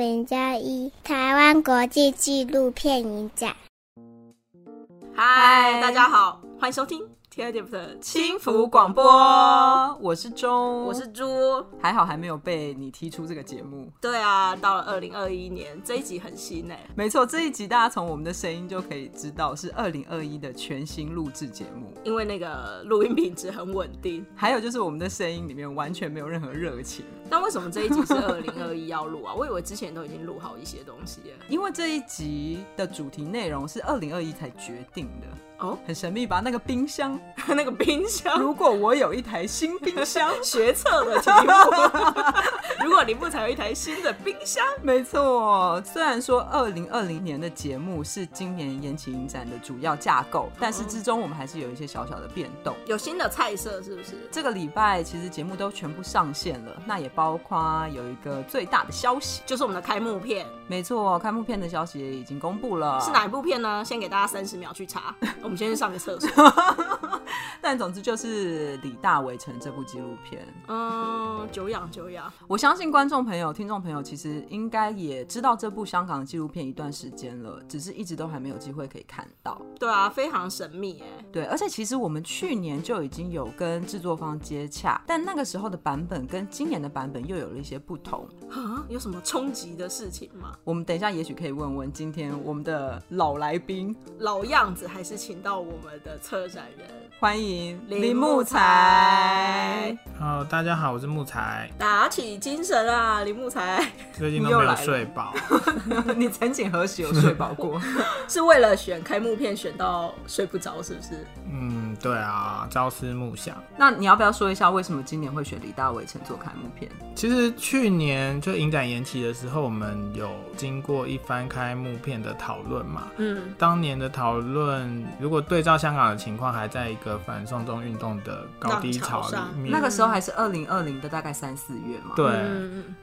零加一台湾国际纪录片影展。嗨，大家好，欢迎收听。TIDF 的轻浮广播，我是钟，我是猪，还好还没有被你踢出这个节目。对啊，到了二零二一年，这一集很新诶。没错，这一集大家从我们的声音就可以知道是二零二一的全新录制节目，因为那个录音品质很稳定，还有就是我们的声音里面完全没有任何热情。那为什么这一集是二零二一要录啊？我以为之前都已经录好一些东西了。因为这一集的主题内容是二零二一才决定的。哦，很神秘吧？那个冰箱，那个冰箱。如果我有一台新冰箱，学测的题目。如果你不才有一台新的冰箱，没错。虽然说二零二零年的节目是今年延期影展的主要架构，但是之中我们还是有一些小小的变动。有新的菜色是不是？这个礼拜其实节目都全部上线了，那也包括有一个最大的消息，就是我们的开幕片。没错，开幕片的消息也已经公布了。是哪一部片呢？先给大家三十秒去查。我们先去上个厕所。但总之就是《李大围城》这部纪录片。嗯，久仰久仰。我相信观众朋友、听众朋友其实应该也知道这部香港的纪录片一段时间了，只是一直都还没有机会可以看到。对啊，非常神秘哎。对，而且其实我们去年就已经有跟制作方接洽，但那个时候的版本跟今年的版本又有了一些不同。啊，有什么冲击的事情吗？我们等一下也许可以问问今天我们的老来宾，老样子还是请。到我们的策展人，欢迎林木材。好，大家好，我是木材。打起精神啊，林木材。最近都没有睡饱。你曾几何时有睡饱过？是为了选开幕片选到睡不着，是不是？嗯，对啊，朝思暮想。那你要不要说一下为什么今年会选李大围城做开幕片？其实去年就影展延期的时候，我们有经过一番开幕片的讨论嘛。嗯，当年的讨论如果对照香港的情况，还在一个反送中运动的高低潮里面，那个时候还是二零二零的大概三四月嘛。对。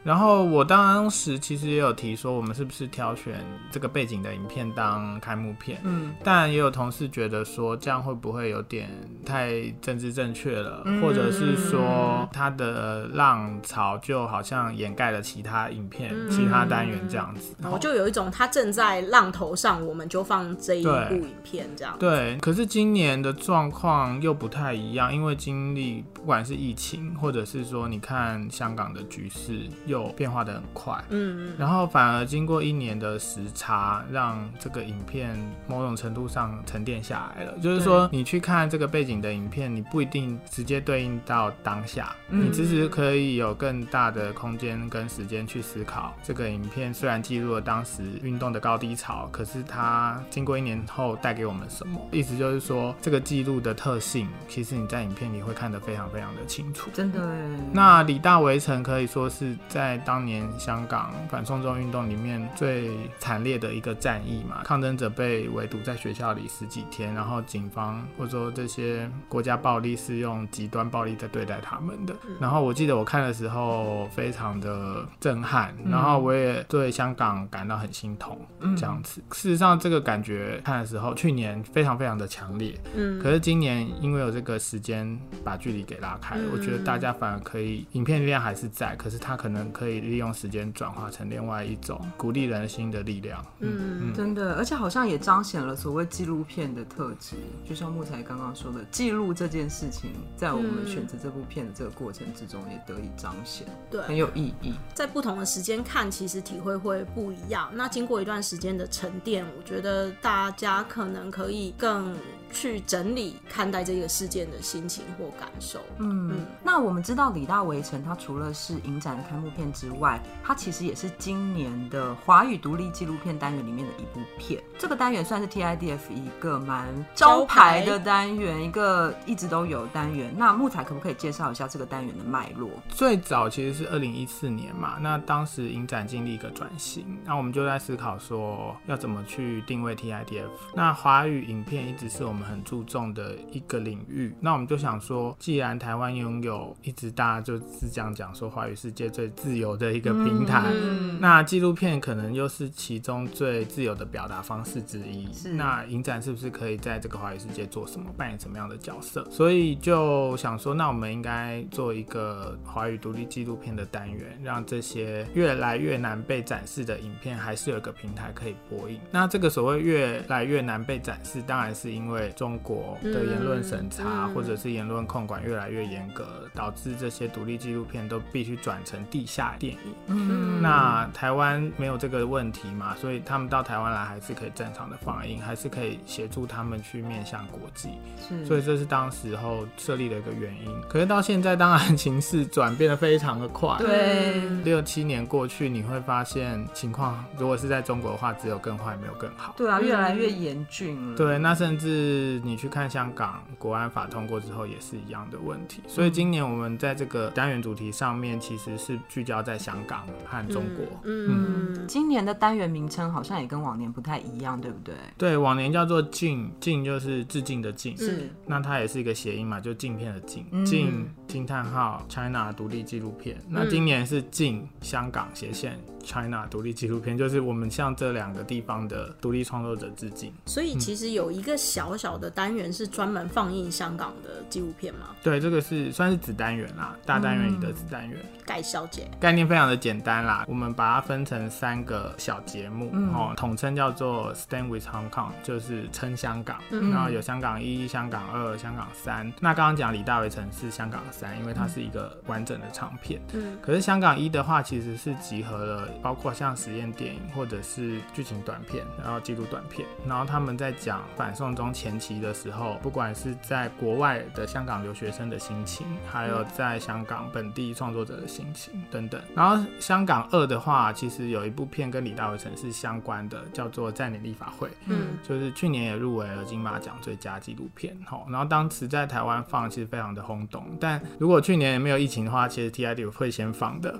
然后我当时其实也有提说，我们是不是挑选这个背景的影片当开幕片？嗯。但也有同事觉得说，这样会不会有点太政治正确了？或者是说，它的浪潮就好像掩盖了其他影片、其他单元这样子。然后就有一种它正在浪头上，我们就放这一部影片这样。对。可是今年的状况又不太一样，因为经历不管是疫情，或者是说你看香港的局势又变化的很快，嗯嗯，然后反而经过一年的时差，让这个影片某种程度上沉淀下来了。就是说，你去看这个背景的影片，你不一定直接对应到当下，你其实可以有更大的空间跟时间去思考这个影片虽然记录了当时运动的高低潮，可是它经过一年后带给我们什么？意思就是说，这个记录的特性，其实你在影片里会看得非常非常的清楚。真的。那李大围城可以说是在当年香港反送中运动里面最惨烈的一个战役嘛，抗争者被围堵在学校里十几天，然后警方或者说这些国家暴力是用极端暴力在对待他们的。然后我记得我看的时候非常的震撼，然后我也对香港感到很心痛。这样子，事实上这个感觉看的时候，去年非常非常的。强烈，嗯，可是今年因为有这个时间把距离给拉开，嗯，我觉得大家反而可以，影片力量还是在，可是它可能可以利用时间转化成另外一种鼓励人心的力量，嗯，嗯，真的，而且好像也彰显了所谓纪录片的特质，就像木材刚刚说的，记录这件事情，在我们选择这部片的这个过程之中也得以彰显，对，很有意义。在不同的时间看，其实体会会不一样。那经过一段时间的沉淀，我觉得大家可能可以更。去整理看待这个事件的心情或感受。嗯，嗯，那我们知道李大围城，它除了是影展的开幕片之外，它其实也是今年的华语独立纪录片单元里面的一部片。这个单元算是 TIDF 一个蛮招牌的单元，一个一直都有单元。那木材可不可以介绍一下这个单元的脉络？最早其实是二零一四年嘛，那当时影展经历一个转型，那我们就在思考说要怎么去定位 TIDF。那华语影片一直是我们。很注重的一个领域，那我们就想说，既然台湾拥有有一直大家就是这样讲说华语世界最自由的一个平台。嗯、那纪录片可能又是其中最自由的表达方式之一。是那影展是不是可以在这个华语世界做什么，扮演什么样的角色？所以就想说，那我们应该做一个华语独立纪录片的单元，让这些越来越难被展示的影片，还是有个平台可以播映。那这个所谓越来越难被展示，当然是因为中国的言论审查、嗯、或者是言论控管越来越严格，导致这些独立纪录片都必须转成地下电影。嗯，那台湾没有这个问题嘛，所以他们到台湾来还是可以正常的放映，还是可以协助他们去面向国际。是，所以这是当时候设立的一个原因。可是到现在，当然情势转变得非常的快。对，六七年过去，你会发现情况如果是在中国的话，只有更坏，没有更好。对啊，越来越严峻了。对，那甚至你去看香港国安法通过之后，也是一样的问题。所以今年我们在这个单元主题上面，其实是聚焦在香港和中国。嗯，嗯，今年的单元名称好像也跟往年不太一样，对不对？对，往年叫做敬”，敬就是致敬的镜。是，那它也是一个谐音嘛，就镜片的镜。镜惊叹号 China 独立纪录片。那今年是镜香港斜线 China 独立纪录片，就是我们向这两个地方的独立创作者致敬。所以其实有一个小小的单元是专门放映香港的纪录片吗？对，这个是算是子单元啦，大单元里的子单元。盖小姐，概念非常的简单啦，我们把它分成三个小节目，哦，统称叫做 Stand with Hong Kong，就是称香港。然后有香港一、香港二、香港三。那刚刚讲李大为城是香港三，因为它是一个完整的长片。嗯。可是香港一的话，其实是集合了包括像实验电影或者是剧情短片，然后纪录短片。然后他们在讲反送中前期的时候，不管是在国外的香港留学生的心情，还有在香港本地创作者的心情。等等，然后香港二的话，其实有一部片跟李大为城是相关的，叫做《占领立法会》，嗯，就是去年也入围了金马奖最佳纪录片，吼，然后当时在台湾放，其实非常的轰动。但如果去年也没有疫情的话，其实 TID 会先放的，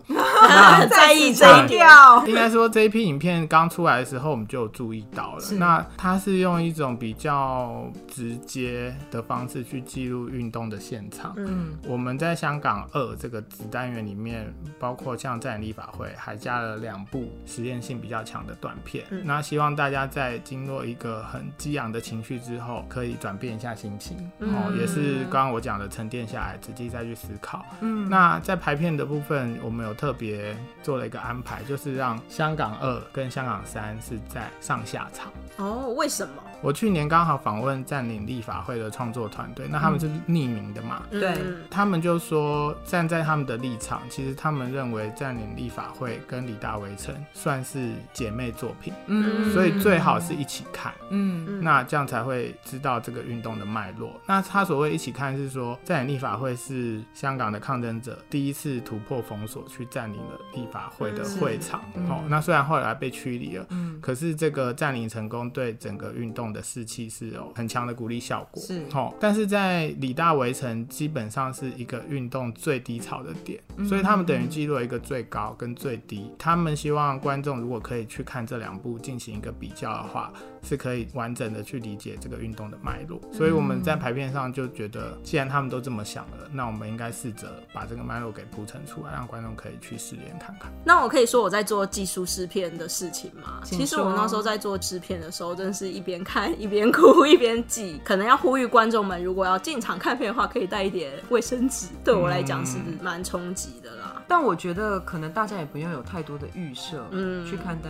在意这一条。应该说这一批影片刚出来的时候，我们就有注意到了。那它是用一种比较直接的方式去记录运动的现场。嗯，我们在香港二这个子单元里面。包括像占领立法会，还加了两部实验性比较强的短片。嗯、那希望大家在经过一个很激昂的情绪之后，可以转变一下心情。嗯、哦，也是刚刚我讲的沉淀下来，仔细再去思考。嗯，那在排片的部分，我们有特别做了一个安排，就是让香港二跟香港三是在上下场。哦，为什么？我去年刚好访问占领立法会的创作团队，那他们是匿名的嘛？对、嗯，他们就说站在他们的立场，其实他们认为占领立法会跟李大围城算是姐妹作品，嗯，所以最好是一起看，嗯，那这样才会知道这个运动的脉络。那他所谓一起看是说，占领立法会是香港的抗争者第一次突破封锁去占领了立法会的会场，哦，那虽然后来被驱离了，嗯，可是这个占领成功对整个运动的士气是有很强的鼓励效果，是哦。但是在李大围城基本上是一个运动最低潮的点，所以他们等于记录了一个最高跟最低。他们希望观众如果可以去看这两部进行一个比较的话，是可以完整的去理解这个运动的脉络。所以我们在排片上就觉得，既然他们都这么想了，那我们应该试着把这个脉络给铺陈出来，让观众可以去试验看看。那我可以说我在做技术试片的事情吗？其实我那时候在做制片的时候，真的是一边看。一边哭一边记，可能要呼吁观众们，如果要进场看片的话，可以带一点卫生纸。对我来讲是蛮冲击的啦。但我觉得可能大家也不用有太多的预设，嗯，去看待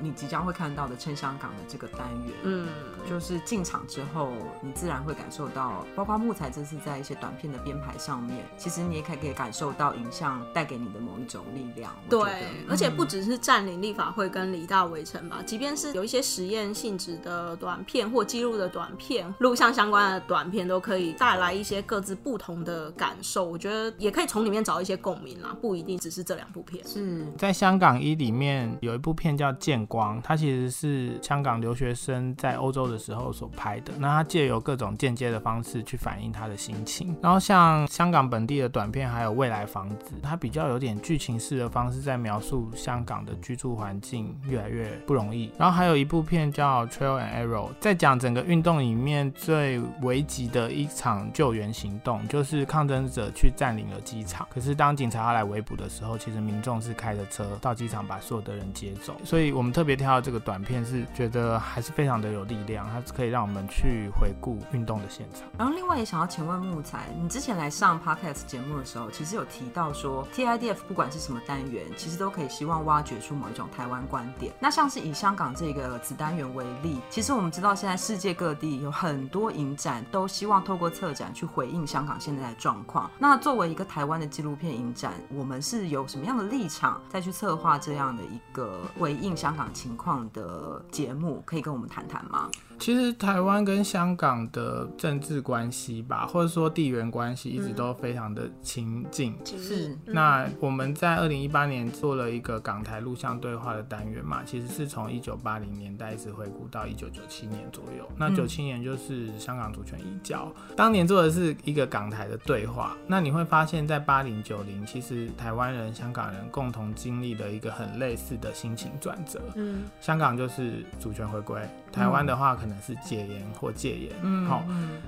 你即将会看到的撑香港的这个单元，嗯，就是进场之后，你自然会感受到，包括木材这次在一些短片的编排上面，其实你也可以可以感受到影像带给你的某一种力量。对，而且不只是占领立法会跟李大围城吧，即便是有一些实验性质的短片或记录的短片、录像相关的短片，都可以带来一些各自不同的感受。我觉得也可以从里面找一些共鸣啦。不一定只是这两部片。是在香港一里面有一部片叫《见光》，它其实是香港留学学生在欧洲的时候所拍的。那它借由各种间接的方式去反映他的心情。然后像香港本地的短片，还有未来房子，它比较有点剧情式的方式在描述香港的居住环境越来越不容易。然后还有一部片叫《Trail and Arrow》，在讲整个运动里面最危急的一场救援行动，就是抗争者去占领了机场。可是当警察要来围捕的时候，其实民众是开着车到机场把所有的人接走。所以我们特别挑到这个短片，是觉得还是非常的有力量，它是可以让我们去回顾运动的现场。然后另外也想要请问木材，你之前来上 Podcast 节目的时候，其实有提到说 TIDF 不管是什么单元，其实都可以希望挖掘出某一种台湾观点。那像是以香港这个子单元为例，其实我们知道现在世界各地有很多影展都希望透过策展去回应香港现在的状况。那作为一个台湾的纪录片影展，我们是有什么样的立场再去策划这样的一个回应香港情况的节目？可以跟我们谈谈吗？其实台湾跟香港的政治关系吧，或者说地缘关系，一直都非常的亲近。是、嗯。那我们在二零一八年做了一个港台录像对话的单元嘛，其实是从一九八零年代一直回顾到一九九七年左右。那九七年就是香港主权移交，当年做的是一个港台的对话。那你会发现在八零九零，其实台湾人、香港人共同经历的一个很类似的心情转折。嗯。香港就是主权回归，台湾的话可能。是戒严或戒严，嗯，好，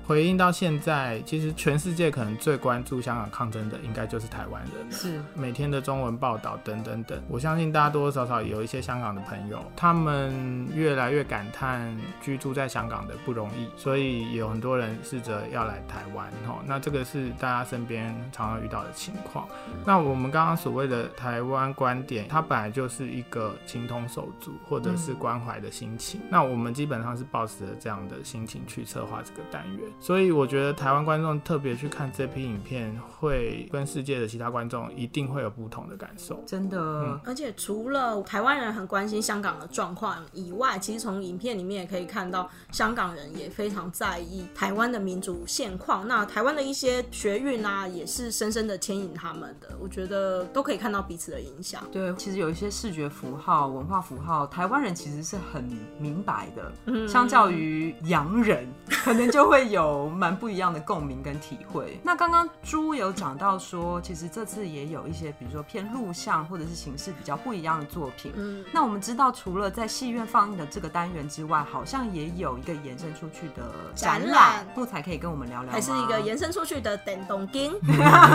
回应到现在，其实全世界可能最关注香港抗争的，应该就是台湾人了，是每天的中文报道等等等。我相信大家多多少少有一些香港的朋友，他们越来越感叹居住在香港的不容易，所以有很多人试着要来台湾，哈，那这个是大家身边常常遇到的情况。那我们刚刚所谓的台湾观点，它本来就是一个情同手足或者是关怀的心情，嗯。那我们基本上是抱着这样的心情去策划这个单元，所以我觉得台湾观众特别去看这批影片，会跟世界的其他观众一定会有不同的感受。真的，嗯、而且除了台湾人很关心香港的状况以外，其实从影片里面也可以看到，香港人也非常在意台湾的民主现况。那台湾的一些学运啊，也是深深的牵引他们的。我觉得都可以看到彼此的影响。对，其实有一些视觉符号、文化符号，台湾人其实是很明白的。嗯，相较。于洋人，可能就会有蛮不一样的共鸣跟体会。那刚刚朱有讲到说，其实这次也有一些，比如说偏录像或者是形式比较不一样的作品。嗯，那我们知道，除了在戏院放映的这个单元之外，好像也有一个延伸出去的展览，木材可以跟我们聊聊。还是一个延伸出去的电动镜？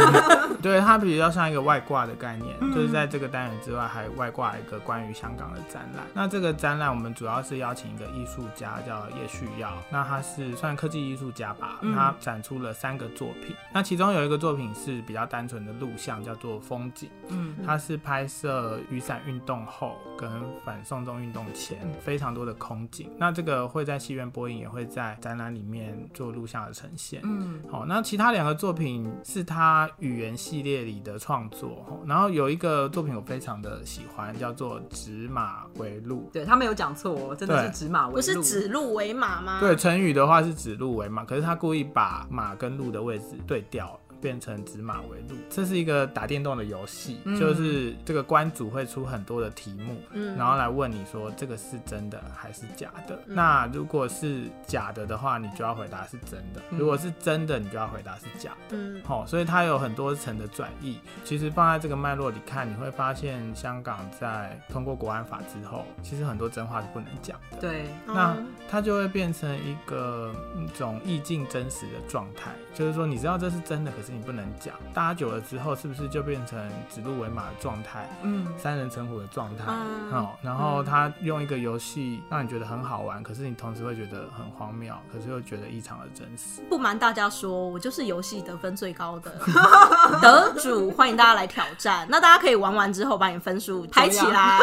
对，它比较像一个外挂的概念，就是在这个单元之外，还外挂一个关于香港的展览。那这个展览，我们主要是邀请一个艺术家叫。叶旭耀，那他是算科技艺术家吧？他展出了三个作品，那其中有一个作品是比较单纯的录像，叫做风景。嗯，他是拍摄雨伞运动后跟反送中运动前非常多的空景。那这个会在戏院播映，也会在展览里面做录像的呈现。嗯，好，那其他两个作品是他语言系列里的创作。然后有一个作品我非常的喜欢，叫做指马为路。对，他没有讲错，真的是指马不是指鹿为马吗？对，成语的话是指鹿为马，可是他故意把马跟鹿的位置对调了。变成指马为路，这是一个打电动的游戏，嗯，就是这个关主会出很多的题目，嗯，然后来问你说这个是真的还是假的，嗯。那如果是假的的话，你就要回答是真的；如果是真的，你就要回答是假的。嗯，好，所以它有很多层的转译。其实放在这个脉络里看，你会发现香港在通过国安法之后，其实很多真话是不能讲的。对，那它就会变成一个一种意境真实的状态，就是说你知道这是真的，可是。你不能讲，搭久了之后，是不是就变成指鹿为马的状态？嗯，三人成虎的状态。嗯，好，然后他用一个游戏让你觉得很好玩，可是你同时会觉得很荒谬，可是又觉得异常的真实。不瞒大家说，我就是游戏得分最高的 得主，欢迎大家来挑战。那大家可以玩完之后把你分数拍起来。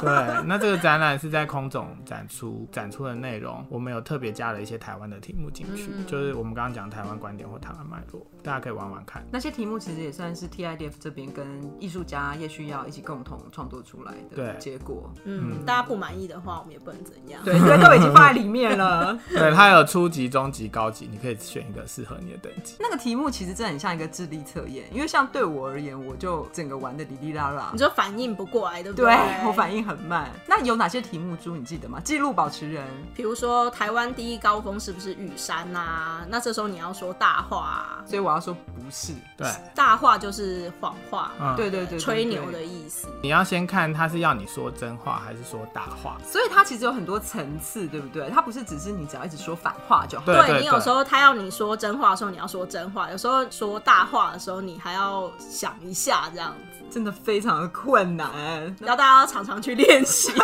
对，那这个展览是在空总展出，展出的内容我们有特别加了一些台湾的题目进去，嗯，就是我们刚刚讲台湾观点或台湾脉络，大家可以玩。玩玩看。那些题目其实也算是 TIDF 这边跟艺术家叶旭耀一起共同创作出来的结果。嗯，嗯大家不满意的话，我们也不能怎样。对，因为，都已经放在里面了。对，它有初级、中级、高级，你可以选一个适合你的等级。那个题目其实真的很像一个智力测验，因为像对我而言，我就整个玩的哩哩啦啦，你就反应不过来，对不对？对，我反应很慢。那有哪些题目猪你记得吗？记录保持人，比如说台湾第一高峰是不是玉山啊？那这时候你要说大话啊，所以我要说不是。对，大话就是谎话，嗯，对对对，吹牛的意思。你要先看他是要你说真话还是说大话，所以他其实有很多层次，对不对？他不是只是你只要一直说反话就好。对，对你有时候他要你说真话的时候，你要说真话；有时候说大话的时候，你还要想一下，这样子真的非常的困难，要大家要常常去练习。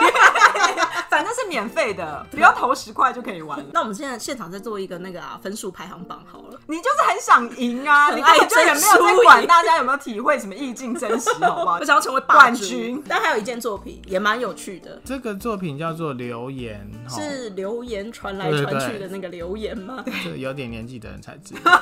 反正是免费的，不要投十块就可以玩。那我们现在现场再做一个那个啊分数排行榜好了。你就是很想赢啊，你根本就也没有在管大家有没有体会什么意境真实，好不好？我想要成为冠军。但还有一件作品也蛮有趣的，这个作品叫做留言，是留言传来传去的那个留言吗？对，有点年纪的人才知道。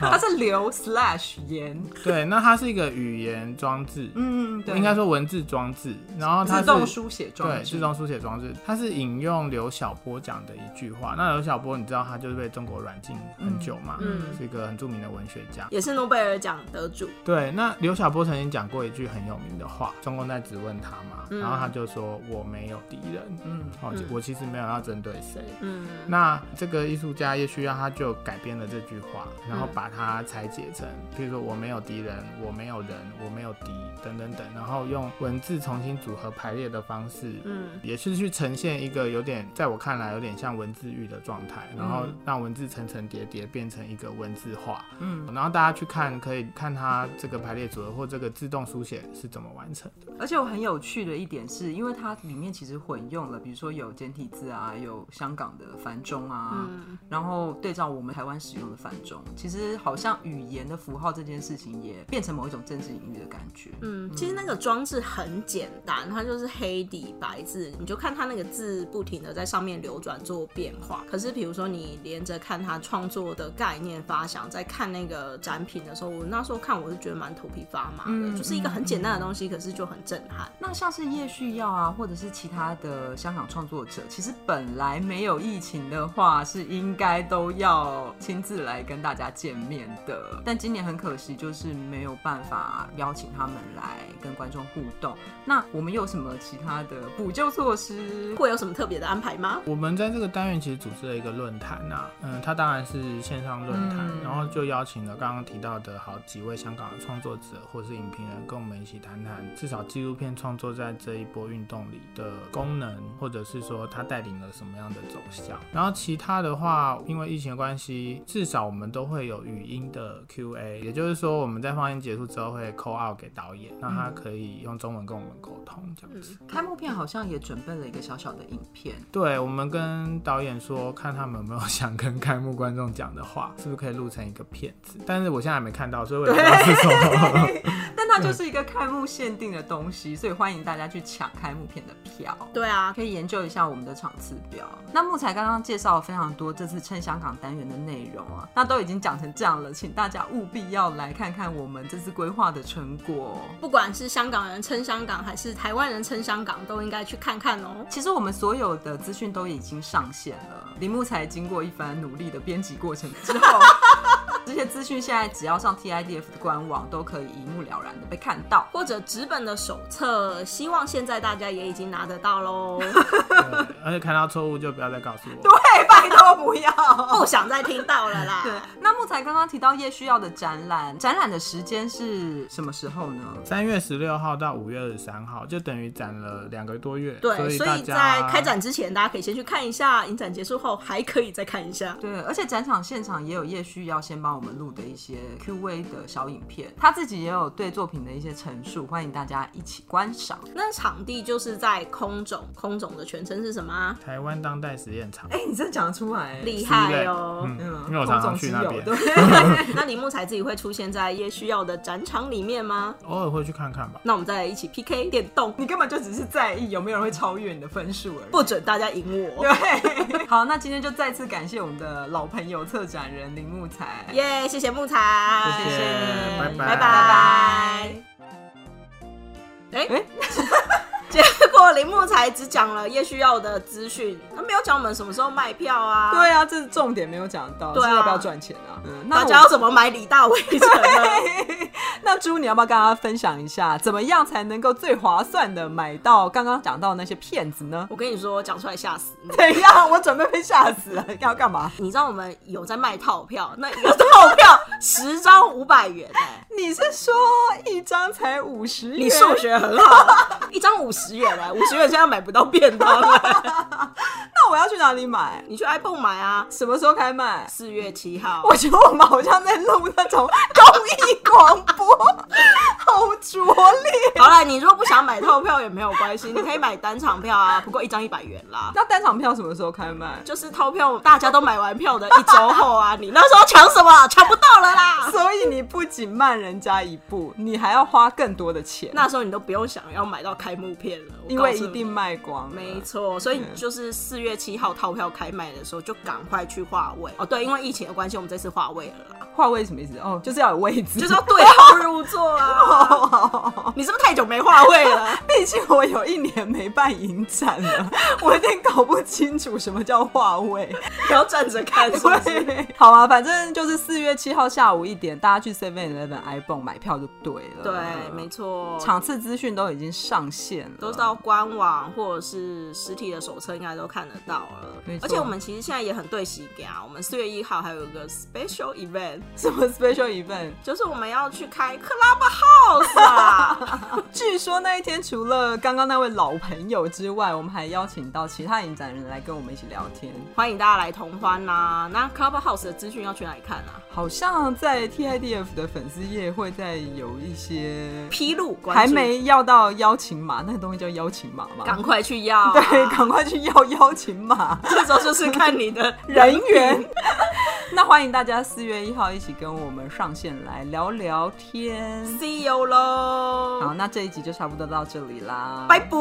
它是留 slash 言，对，那它是一个语言装置，嗯，对，应该说文字装置，然后它是自动书写装置，对，自动书写装置。它是引用刘晓波讲的一句话。那刘晓波，你知道他就是被中国软禁很久嘛？嗯，是一个很著名的文学家，也是诺贝尔奖得主。对，那刘晓波曾经讲过一句很有名的话，中共在质问他嘛，嗯、然后他就说：“我没有敌人。”嗯，哦，我其实没有要针对谁。嗯，那这个艺术家叶旭耀他就改编了这句话，然后把它拆解成，比如说“我没有敌人，我没有人，我没有敌”等等等，然后用文字重新组合排列的方式，嗯，也是去呈现一个有点，在我看来有点像文字狱的状态，然后让文字层层叠叠变成一个文字化，嗯，然后大家去看，可以看它这个排列组合或这个自动书写是怎么完成的。而且我很有趣的一点是，因为它里面其实混用了，比如说有简体字啊，有香港的繁中啊，嗯，然后对照我们台湾使用的繁中，其实好像语言的符号这件事情也变成某一种政治隐喻的感觉。嗯，其实那个装置很简单，它就是黑底白字，你就看它那个字不停的在上面流转做变化。可是比如说你连着看他创作的概念发想，在看那个展品的时候，我那时候看我是觉得蛮头皮发麻的，嗯，就是一个很简单的东西，可是就很震撼。那像是叶旭耀啊，或者是其他的香港创作者，其实本来没有疫情的话，是应该都要亲自来跟大家见面的。但今年很可惜，就是没有办法邀请他们来跟观众互动。那我们有什么其他的补救措施？会有什么特别的安排吗？我们在这个单元其实组织了一个论坛呐，嗯，它当然是线上论坛，嗯，然后就邀请了刚刚提到的好几位香港的创作者或是影评人，跟我们一起谈谈至少纪录片创作在这一波运动里的功能，或者是说它带领了什么样的走向。然后其他的话，因为疫情的关系，至少我们都会有语音的 Q&A，也就是说我们在放映结束之后会 call out 给导演，让他可以用中文跟我们沟通这样子。开幕片好像也准备了一个小小的影片，对，我们跟导演说，看他们有没有想跟开幕观众讲的话，是不是可以录成一个片子？但是我现在还没看到，所以我也不知道是什么。但它就是一个开幕限定的东西，所以欢迎大家去抢开幕片的票。对啊，可以研究一下我们的场次表。那木材刚刚介绍了非常多这次撑香港单元的内容啊，那都已经讲成这样了，请大家务必要来看看我们这次规划的成果。不管是香港人撑香港，还是台湾人撑香港，都应该去看看哦。其实我们所有的资讯都已经上线了，林木材经过一番努力的编辑过程之后。这些资讯现在只要上 TIDF 的官网都可以一目了然的被看到，或者纸本的手册，希望现在大家也已经拿得到喽。而且看到错误就不要再告诉我。对，拜托不要，不想再听到了啦。对，那木材刚刚提到叶需要的展览，展览的时间是什么时候呢？三月十六号到五月二十三号，就等于展了两个多月。对，所以，所以在开展之前，大家可以先去看一下，影展结束后还可以再看一下。对，而且展场现场也有叶需要先帮我们录的一些 Q&A 的小影片，他自己也有对作品的一些陈述，欢迎大家一起观赏。那场地就是在空总，空总的全称是什么？台湾当代实验场。哎、欸，你真的讲得出来，厉害哦！嗯，因为我常常去那边。那林木才自己会出现在叶需要的展场里面吗？偶尔会去看看吧。那我们再来一起 PK 电动，你根本就只是在意有没有人会超越你的分数而已，不准大家赢我。对，好，那今天就再次感谢我们的老朋友策展人林木材。耶、耶，谢谢木材，谢谢，拜拜拜拜。哎哎。结果林木才只讲了叶需要的资讯，他没有讲我们什么时候卖票啊？对啊，这是重点没有讲到，对啊，要不要赚钱啊？嗯，大家要怎么买李大伟城呢？那猪，你要不要跟大家分享一下，怎么样才能够最划算的买到刚刚讲到那些骗子呢？我跟你说，讲出来吓死你！怎样？我准备被吓死了，要干嘛？你知道我们有在卖套票，那一个套票十张五百元哎，你是说一张才五十元？你数学很好，一张五十十元啊，五十元。现在买不到便当了，那我要去哪里买？你去 iPhone 买啊！什么时候开卖？四月七号。我觉得我们好像在录那种公益广播，好拙劣。好了，你如果不想买套票也没有关系，你可以买单场票啊，不过一张一百元啦。那单场票什么时候开卖？就是套票大家都买完票的一周后啊！你那时候抢什么？抢不到了啦！所以你不仅慢人家一步，你还要花更多的钱。那时候你都不用想要买到开幕片了，因为一定卖光。没错，所以就是四月七号套票开卖的时候，就赶快去划位哦。对，因为疫情的关系，我们这次划位了啦。划位什么意思？哦，就是要有位置，就是要对号入座啊。你是不是太久没化位了？毕竟我有一年没办影展了，我有点搞不清楚什么叫划位。不要站着看是不是，对，好啊，反正就是四月七号下午一点，大家去 Seven Eleven ibon 买票就对了。对，没错，场次资讯都已经上线了，都到官网或者是实体的手册应该都看得到了。而且我们其实现在也很对时间啊，我们四月一号还有一个 special event。什么 special event？就是我们要去开 Clubhouse 啊！据说那一天除了刚刚那位老朋友之外，我们还邀请到其他影展人来跟我们一起聊天，欢迎大家来同欢呐、啊！那 Cover House 的资讯要去哪里看啊？好像在 TIDF 的粉丝页会再有一些披露，还没要到邀请码，那个东西叫邀请码吗？赶快去要、啊，对，赶快去要邀请码。这时候就是看你的 人缘。那欢迎大家四月一号一起跟我们上线来聊聊天，See you 喽！好，那这一集就差不多到这里啦，拜拜！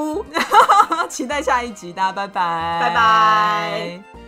期待下一集，大家拜拜，拜拜。